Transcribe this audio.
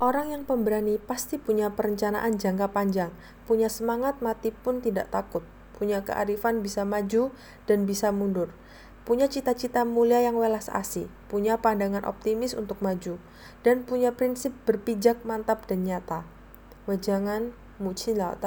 Orang yang pemberani pasti punya perencanaan jangka panjang, punya semangat mati pun tidak takut, punya kearifan bisa maju dan bisa mundur, punya cita-cita mulia yang welas asih, punya pandangan optimis untuk maju, dan punya prinsip berpijak mantap dan nyata. Wejangan Muci Lao